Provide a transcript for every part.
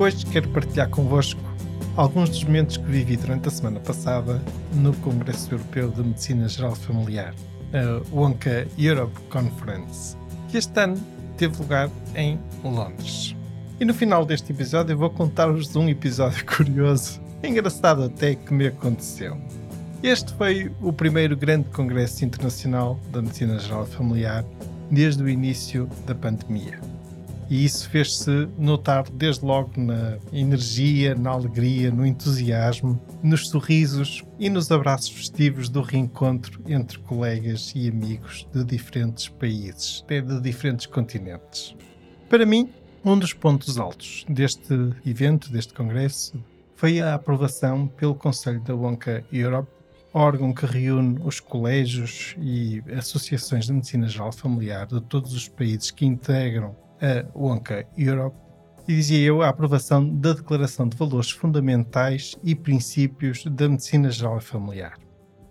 Hoje quero partilhar convosco alguns dos momentos que vivi durante a semana passada no Congresso Europeu de Medicina Geral Familiar, a WONCA Europe Conference, que este ano teve lugar em Londres. E no final deste episódio eu vou contar-vos um episódio curioso, engraçado até, que me aconteceu. Este foi o primeiro grande congresso internacional da medicina geral familiar desde o início da pandemia. E isso fez-se notar desde logo na energia, na alegria, no entusiasmo, nos sorrisos e nos abraços festivos do reencontro entre colegas e amigos de diferentes países, até de diferentes continentes. Para mim, um dos pontos altos deste evento, deste congresso, foi a aprovação pelo Conselho da Wonka Europe, órgão que reúne os colégios e associações de medicina geral familiar de todos os países que integram a Wonka Europe, e dizia eu a aprovação da Declaração de Valores Fundamentais e Princípios da Medicina Geral e Familiar.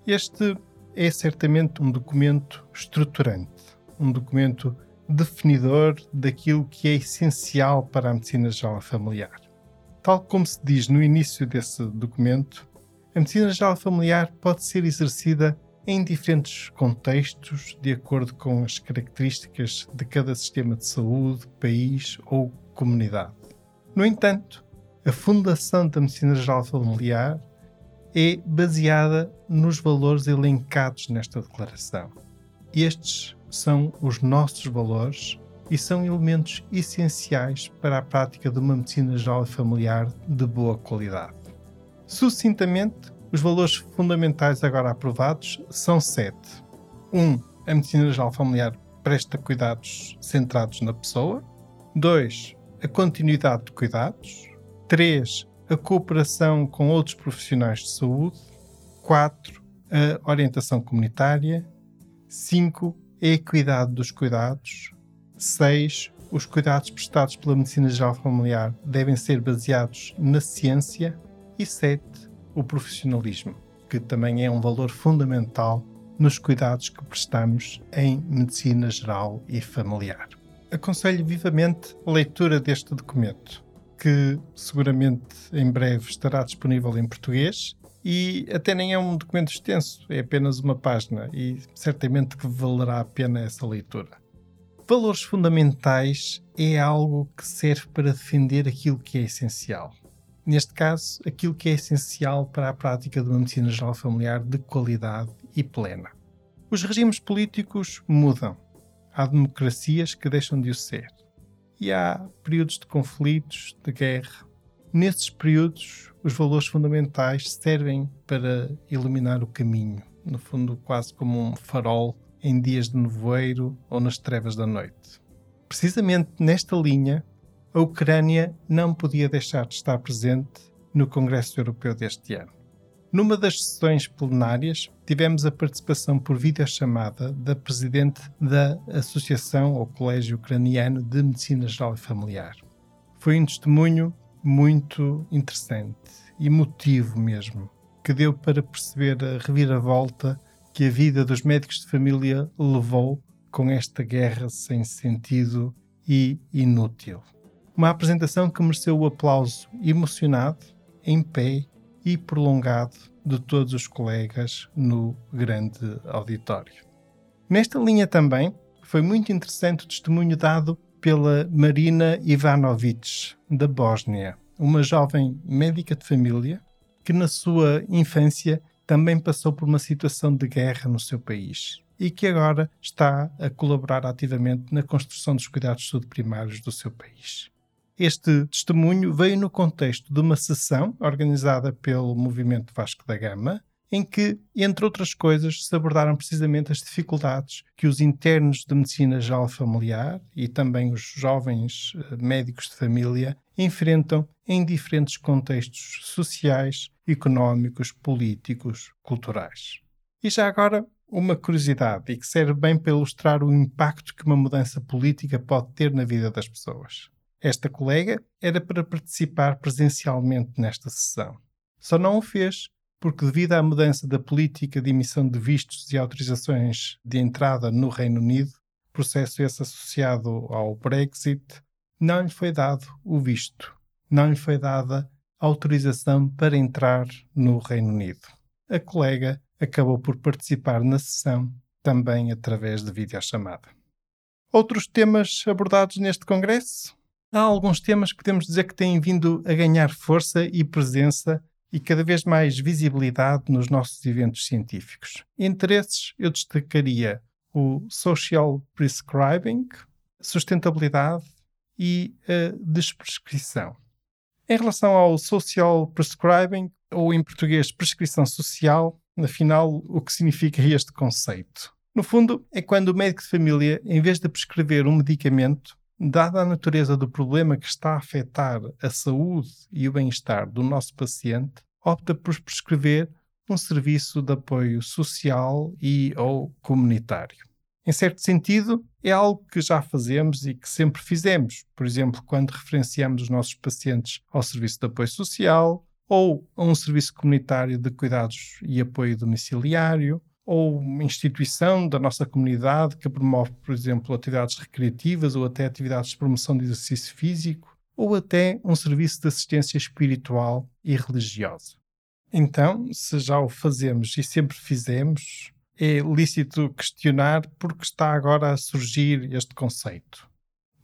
Este é certamente um documento estruturante, um documento definidor daquilo que é essencial para a medicina geral familiar. Tal como se diz no início desse documento, a medicina geral familiar pode ser exercida em diferentes contextos, de acordo com as características de cada sistema de saúde, país ou comunidade. No entanto, a fundação da medicina geral familiar é baseada nos valores elencados nesta declaração. Estes são os nossos valores e são elementos essenciais para a prática de uma medicina geral familiar de boa qualidade. Sucintamente, os valores fundamentais agora aprovados são sete. 1. Um, a medicina geral familiar presta cuidados centrados na pessoa. 2. A continuidade de cuidados. 3. A cooperação com outros profissionais de saúde. 4. A orientação comunitária. 5. A equidade dos cuidados. 6. Os cuidados prestados pela medicina geral familiar devem ser baseados na ciência. E 7 o profissionalismo, que também é um valor fundamental nos cuidados que prestamos em medicina geral e familiar. Aconselho vivamente a leitura deste documento, que seguramente em breve estará disponível em português e até nem é um documento extenso, é apenas uma página e certamente que valerá a pena essa leitura. Valores fundamentais é algo que serve para defender aquilo que é essencial neste caso, aquilo que é essencial para a prática de uma medicina geral familiar de qualidade e plena. Os regimes políticos mudam. Há democracias que deixam de o ser. E há períodos de conflitos, de guerra. Nesses períodos, os valores fundamentais servem para iluminar o caminho, no fundo, quase como um farol em dias de nevoeiro ou nas trevas da noite. Precisamente nesta linha, a Ucrânia não podia deixar de estar presente no Congresso Europeu deste ano. Numa das sessões plenárias, tivemos a participação por videochamada da presidente da Associação ou Colégio Ucraniano de Medicina Geral e Familiar. Foi um testemunho muito interessante, emotivo mesmo, que deu para perceber a reviravolta que a vida dos médicos de família levou com esta guerra sem sentido e inútil. Uma apresentação que mereceu o aplauso emocionado, em pé e prolongado de todos os colegas no grande auditório. Nesta linha também foi muito interessante o testemunho dado pela Marina Ivanovic, da Bósnia, uma jovem médica de família que na sua infância também passou por uma situação de guerra no seu país e que agora está a colaborar ativamente na construção dos cuidados de saúde primários do seu país. Este testemunho veio no contexto de uma sessão organizada pelo Movimento Vasco da Gama, em que, entre outras coisas, se abordaram precisamente as dificuldades que os internos de medicina geral familiar e também os jovens eh, médicos de família enfrentam em diferentes contextos sociais, económicos, políticos, culturais. E já agora, uma curiosidade e que serve bem para ilustrar o impacto que uma mudança política pode ter na vida das pessoas. Esta colega era para participar presencialmente nesta sessão. Só não o fez porque, devido à mudança da política de emissão de vistos e autorizações de entrada no Reino Unido, processo esse associado ao Brexit, não lhe foi dado o visto, não lhe foi dada autorização para entrar no Reino Unido. A colega acabou por participar na sessão também através de videochamada. Outros temas abordados neste congresso? Há alguns temas que podemos dizer que têm vindo a ganhar força e presença e cada vez mais visibilidade nos nossos eventos científicos. Entre esses, eu destacaria o Social Prescribing, sustentabilidade e a desprescrição. Em relação ao Social Prescribing, ou em português, prescrição social, afinal, o que significa este conceito? No fundo, é quando o médico de família, em vez de prescrever um medicamento, dada a natureza do problema que está a afetar a saúde e o bem-estar do nosso paciente, opta por prescrever um serviço de apoio social e ou comunitário. Em certo sentido, é algo que já fazemos e que sempre fizemos, por exemplo, quando referenciamos os nossos pacientes ao serviço de apoio social ou a um serviço comunitário de cuidados e apoio domiciliário, ou uma instituição da nossa comunidade que promove, por exemplo, atividades recreativas ou até atividades de promoção de exercício físico, ou até um serviço de assistência espiritual e religiosa. Então, se já o fazemos e sempre fizemos, é lícito questionar porque está agora a surgir este conceito.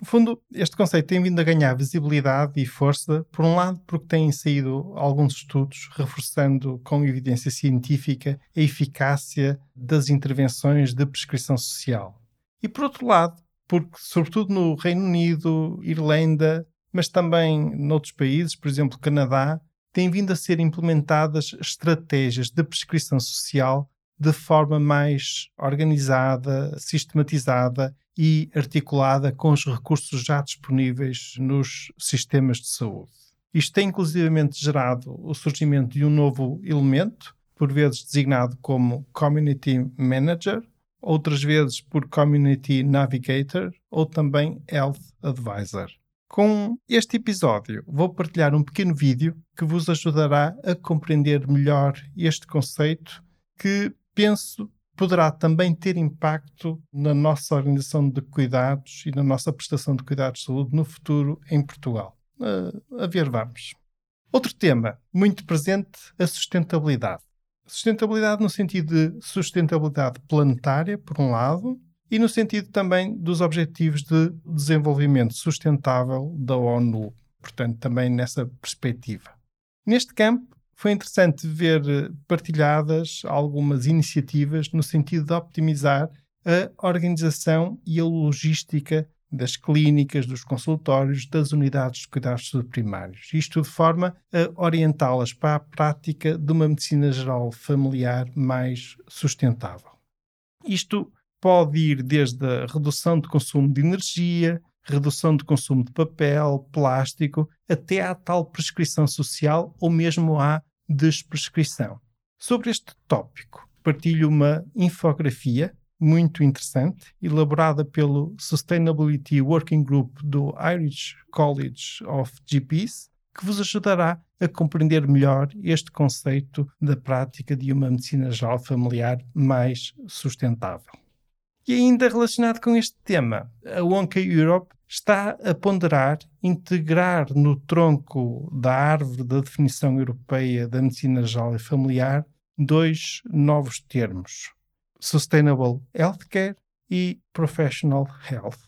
No fundo, este conceito tem vindo a ganhar visibilidade e força, por um lado, porque têm saído alguns estudos reforçando com evidência científica a eficácia das intervenções de prescrição social. E por outro lado, porque, sobretudo no Reino Unido, Irlanda, mas também noutros países, por exemplo, Canadá, têm vindo a ser implementadas estratégias de prescrição social de forma mais organizada, sistematizada e articulada com os recursos já disponíveis nos sistemas de saúde. Isto tem inclusivamente gerado o surgimento de um novo elemento, por vezes designado como Community Manager, outras vezes por Community Navigator ou também Health Advisor. Com este episódio, vou partilhar um pequeno vídeo que vos ajudará a compreender melhor este conceito que penso poderá também ter impacto na nossa organização de cuidados e na nossa prestação de cuidados de saúde no futuro em Portugal. a ver, vamos. Outro tema muito presente, a sustentabilidade. Sustentabilidade no sentido de sustentabilidade planetária, por um lado, e no sentido também dos Objetivos de Desenvolvimento Sustentável da ONU, portanto, também nessa perspectiva. Neste campo, foi interessante ver eh, partilhadas algumas iniciativas no sentido de optimizar a organização e a logística das clínicas, dos consultórios, das unidades de cuidados primários. Isto de forma a orientá-las para a prática de uma medicina geral familiar mais sustentável. Isto pode ir desde a redução de consumo de energia, redução de consumo de papel, plástico, até à tal prescrição social ou mesmo à desprescrição. Sobre este tópico, partilho uma infografia muito interessante, elaborada pelo Sustainability Working Group do Irish College of GPs, que vos ajudará a compreender melhor este conceito da prática de uma medicina geral familiar mais sustentável. E ainda relacionado com este tema, a Wonka Europe está a ponderar integrar no tronco da árvore da definição europeia da medicina geral e familiar dois novos termos: Sustainable Healthcare e Professional Health.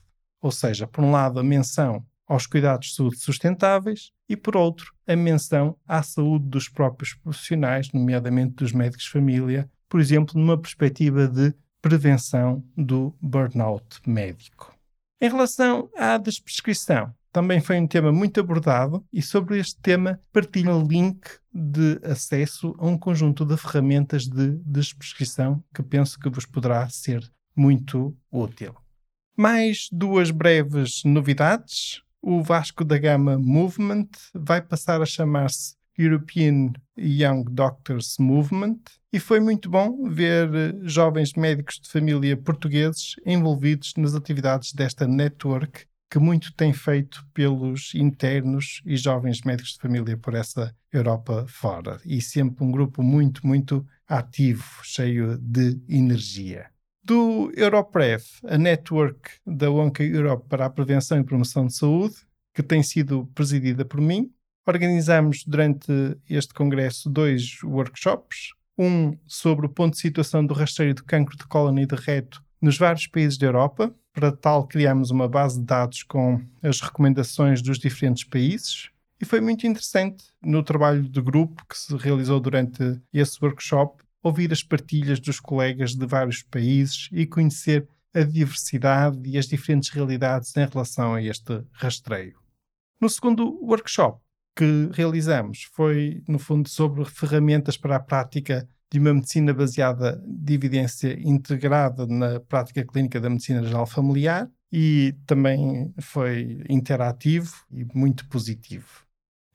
Ou seja, por um lado, a menção aos cuidados de saúde sustentáveis e, por outro, a menção à saúde dos próprios profissionais, nomeadamente dos médicos de família, por exemplo, numa perspectiva de prevenção do burnout médico. Em relação à desprescrição, também foi um tema muito abordado e sobre este tema partilho um link de acesso a um conjunto de ferramentas de desprescrição que penso que vos poderá ser muito útil. Mais duas breves novidades. O Vasco da Gama Movement vai passar a chamar-se European Young Doctors Movement e foi muito bom ver eh, jovens médicos de família portugueses envolvidos nas atividades desta network que muito tem feito pelos internos e jovens médicos de família por essa Europa fora. E sempre um grupo muito, muito ativo, cheio de energia. Do Europrev, a network da ONCA Europe para a prevenção e promoção de saúde, que tem sido presidida por mim, organizamos durante este congresso dois workshops. Um sobre o ponto de situação do rastreio do cancro de cólon e de reto nos vários países da Europa. Para tal, criamos uma base de dados com as recomendações dos diferentes países. E foi muito interessante no trabalho de grupo que se realizou durante esse workshop ouvir as partilhas dos colegas de vários países e conhecer a diversidade e as diferentes realidades em relação a este rastreio. No segundo workshop que realizamos foi, no fundo, sobre ferramentas para a prática de uma medicina baseada de evidência integrada na prática clínica da medicina geral familiar e também foi interativo e muito positivo.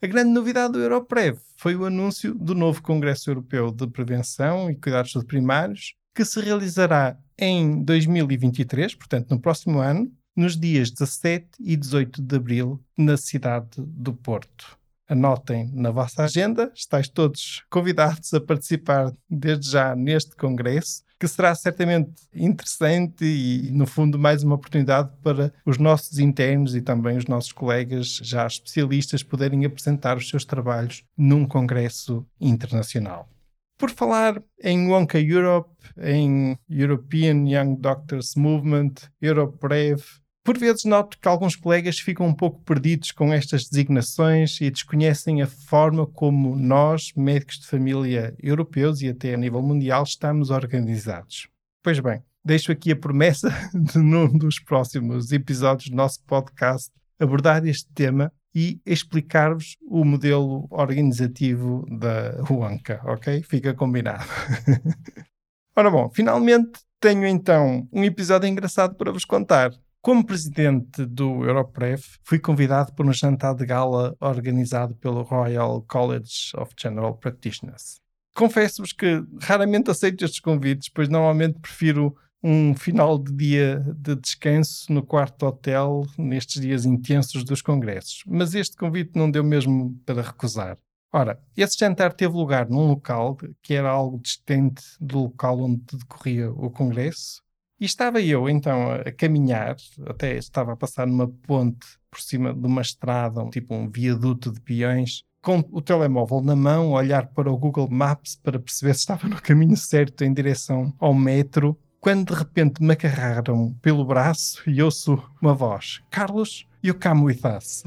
A grande novidade do Europrev foi o anúncio do novo Congresso Europeu de Prevenção e Cuidados Primários, que se realizará em 2023, portanto no próximo ano, nos dias 17 e 18 de abril, na cidade do Porto anotem na vossa agenda. Estais todos convidados a participar desde já neste congresso, que será certamente interessante e, no fundo, mais uma oportunidade para os nossos internos e também os nossos colegas já especialistas poderem apresentar os seus trabalhos num congresso internacional. Por falar em Wonka Europe, em European Young Doctors Movement, EuroPrev, por vezes noto que alguns colegas ficam um pouco perdidos com estas designações e desconhecem a forma como nós, médicos de família europeus e até a nível mundial, estamos organizados. Pois bem, deixo aqui a promessa de num dos próximos episódios do nosso podcast abordar este tema e explicar-vos o modelo organizativo da UANCA, ok? Fica combinado. Ora bom, finalmente tenho então um episódio engraçado para vos contar. Como presidente do Europrev, fui convidado para um jantar de gala organizado pelo Royal College of General Practitioners. Confesso-vos que raramente aceito estes convites, pois normalmente prefiro um final de dia de descanso no quarto hotel nestes dias intensos dos congressos. Mas este convite não deu mesmo para recusar. Ora, esse jantar teve lugar num local que era algo distante do local onde decorria o congresso, e estava eu então a caminhar, até estava a passar numa ponte por cima de uma estrada, um, tipo um viaduto de peões, com o telemóvel na mão, olhar para o Google Maps para perceber se estava no caminho certo em direção ao metro, quando de repente me agarraram pelo braço e ouço uma voz: Carlos, you come with us.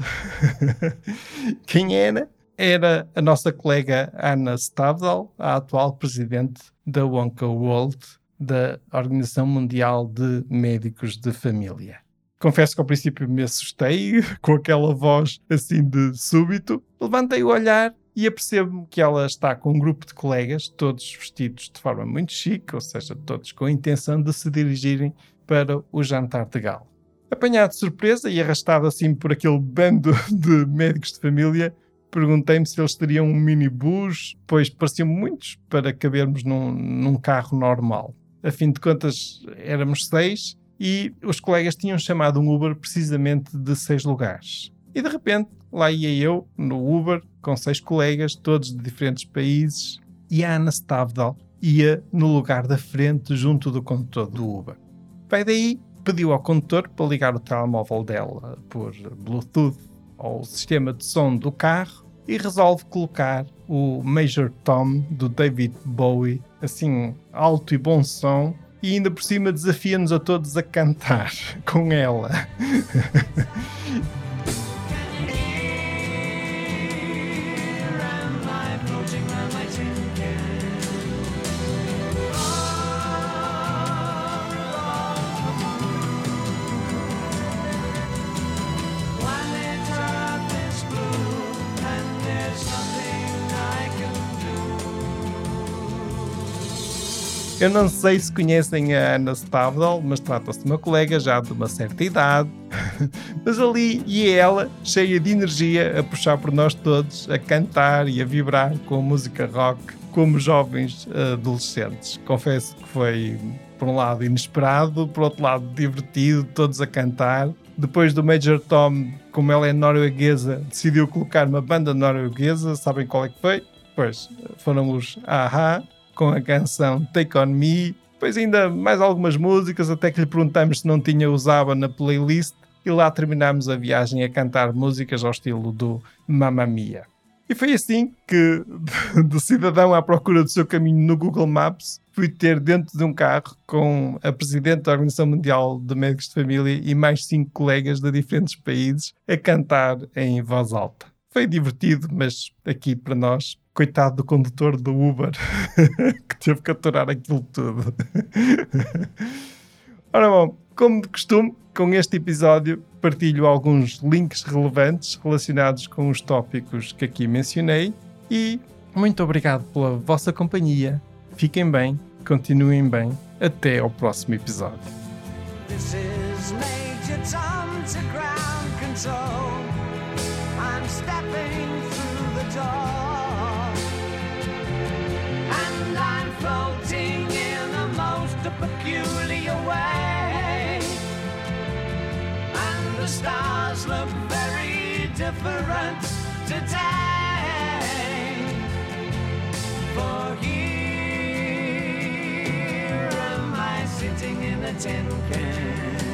Quem era? Era a nossa colega Ana Stavdal, a atual presidente da Wonka World, da Organização Mundial de Médicos de Família. Confesso que ao princípio me assustei com aquela voz assim de súbito. Levantei o olhar e apercebo-me que ela está com um grupo de colegas, todos vestidos de forma muito chique, ou seja, todos com a intenção de se dirigirem para o jantar de gala. Apanhado de surpresa e arrastado assim por aquele bando de médicos de família, perguntei-me se eles teriam um minibus, pois pareciam muitos para cabermos num, num carro normal a fim de contas éramos seis e os colegas tinham chamado um Uber precisamente de seis lugares. E de repente lá ia eu no Uber com seis colegas, todos de diferentes países, e a Ana Stavdal ia no lugar da frente junto do condutor do Uber. Vai daí, pediu ao condutor para ligar o telemóvel dela por Bluetooth ao sistema de som do carro e resolve colocar o Major Tom do David Bowie, assim alto e bom som, e ainda por cima desafia-nos a todos a cantar com ela. Eu não sei se conhecem a Ana Stavdal, mas trata-se de uma colega já de uma certa idade. mas ali e ela, cheia de energia, a puxar por nós todos, a cantar e a vibrar com a música rock como jovens adolescentes. Confesso que foi, por um lado, inesperado, por outro lado, divertido, todos a cantar. Depois do Major Tom, como ela é norueguesa, decidiu colocar uma banda norueguesa. Sabem qual é que foi? Pois, foram os Aha, com a canção Take On Me, depois ainda mais algumas músicas, até que lhe perguntamos se não tinha usava na playlist e lá terminámos a viagem a cantar músicas ao estilo do Mamma Mia. E foi assim que, do cidadão à procura do seu caminho no Google Maps, fui ter dentro de um carro com a Presidente da Organização Mundial de Médicos de Família e mais cinco colegas de diferentes países a cantar em voz alta. Foi divertido, mas aqui para nós coitado do condutor do Uber que teve que aturar aquilo tudo. Ora bom, como de costume, com este episódio partilho alguns links relevantes relacionados com os tópicos que aqui mencionei e muito obrigado pela vossa companhia. Fiquem bem, continuem bem. Até ao próximo episódio. This most peculiar way. And the stars look very different today. For here am I sitting in a tin can.